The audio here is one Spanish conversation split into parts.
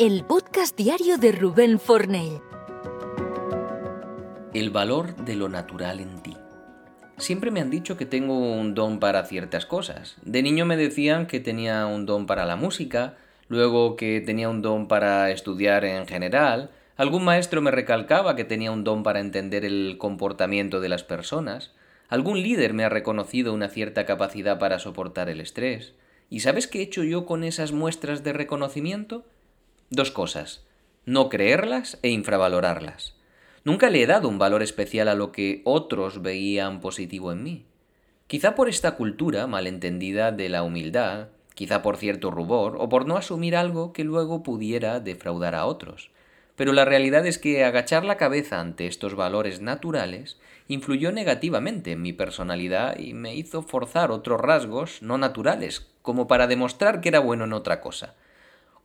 el podcast diario de Rubén Fornell. El valor de lo natural en ti. Siempre me han dicho que tengo un don para ciertas cosas. De niño me decían que tenía un don para la música, luego que tenía un don para estudiar en general, algún maestro me recalcaba que tenía un don para entender el comportamiento de las personas, algún líder me ha reconocido una cierta capacidad para soportar el estrés. ¿Y sabes qué he hecho yo con esas muestras de reconocimiento? Dos cosas. No creerlas e infravalorarlas. Nunca le he dado un valor especial a lo que otros veían positivo en mí. Quizá por esta cultura malentendida de la humildad, quizá por cierto rubor, o por no asumir algo que luego pudiera defraudar a otros. Pero la realidad es que agachar la cabeza ante estos valores naturales influyó negativamente en mi personalidad y me hizo forzar otros rasgos no naturales, como para demostrar que era bueno en otra cosa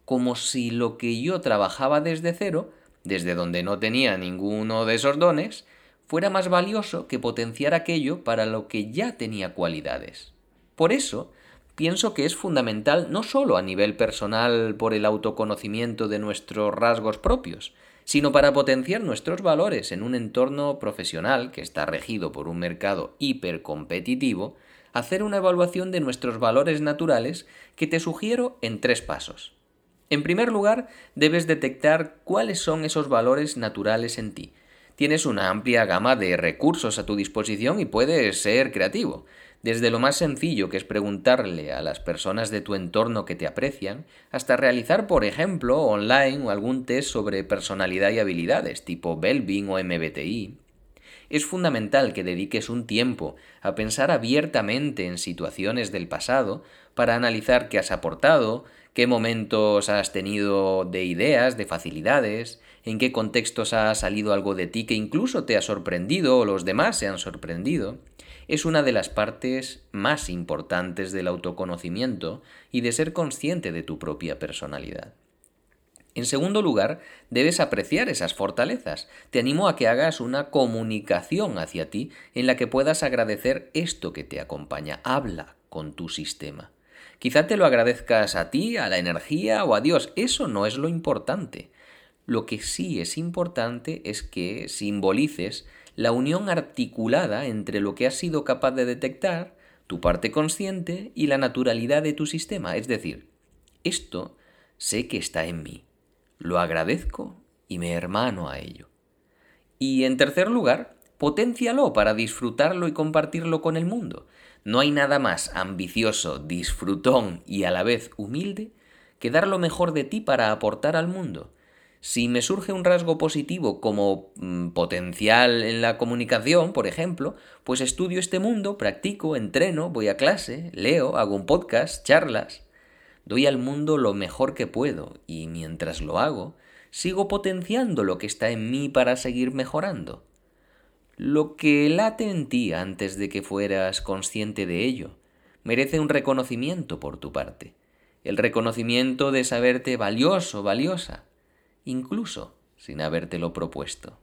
como si lo que yo trabajaba desde cero, desde donde no tenía ninguno de esos dones, fuera más valioso que potenciar aquello para lo que ya tenía cualidades. Por eso, pienso que es fundamental no solo a nivel personal por el autoconocimiento de nuestros rasgos propios, sino para potenciar nuestros valores en un entorno profesional que está regido por un mercado hipercompetitivo, hacer una evaluación de nuestros valores naturales que te sugiero en tres pasos. En primer lugar, debes detectar cuáles son esos valores naturales en ti. Tienes una amplia gama de recursos a tu disposición y puedes ser creativo. Desde lo más sencillo que es preguntarle a las personas de tu entorno que te aprecian, hasta realizar, por ejemplo, online algún test sobre personalidad y habilidades, tipo Belbing o MBTI. Es fundamental que dediques un tiempo a pensar abiertamente en situaciones del pasado para analizar qué has aportado, qué momentos has tenido de ideas, de facilidades, en qué contextos ha salido algo de ti que incluso te ha sorprendido o los demás se han sorprendido, es una de las partes más importantes del autoconocimiento y de ser consciente de tu propia personalidad. En segundo lugar, debes apreciar esas fortalezas. Te animo a que hagas una comunicación hacia ti en la que puedas agradecer esto que te acompaña. Habla con tu sistema. Quizá te lo agradezcas a ti, a la energía o a Dios. Eso no es lo importante. Lo que sí es importante es que simbolices la unión articulada entre lo que has sido capaz de detectar, tu parte consciente y la naturalidad de tu sistema. Es decir, esto sé que está en mí lo agradezco y me hermano a ello. Y en tercer lugar, potencialo para disfrutarlo y compartirlo con el mundo. No hay nada más ambicioso, disfrutón y a la vez humilde que dar lo mejor de ti para aportar al mundo. Si me surge un rasgo positivo como mm, potencial en la comunicación, por ejemplo, pues estudio este mundo, practico, entreno, voy a clase, leo, hago un podcast, charlas. Doy al mundo lo mejor que puedo y mientras lo hago, sigo potenciando lo que está en mí para seguir mejorando. Lo que late en ti antes de que fueras consciente de ello merece un reconocimiento por tu parte, el reconocimiento de saberte valioso, valiosa, incluso sin habértelo propuesto.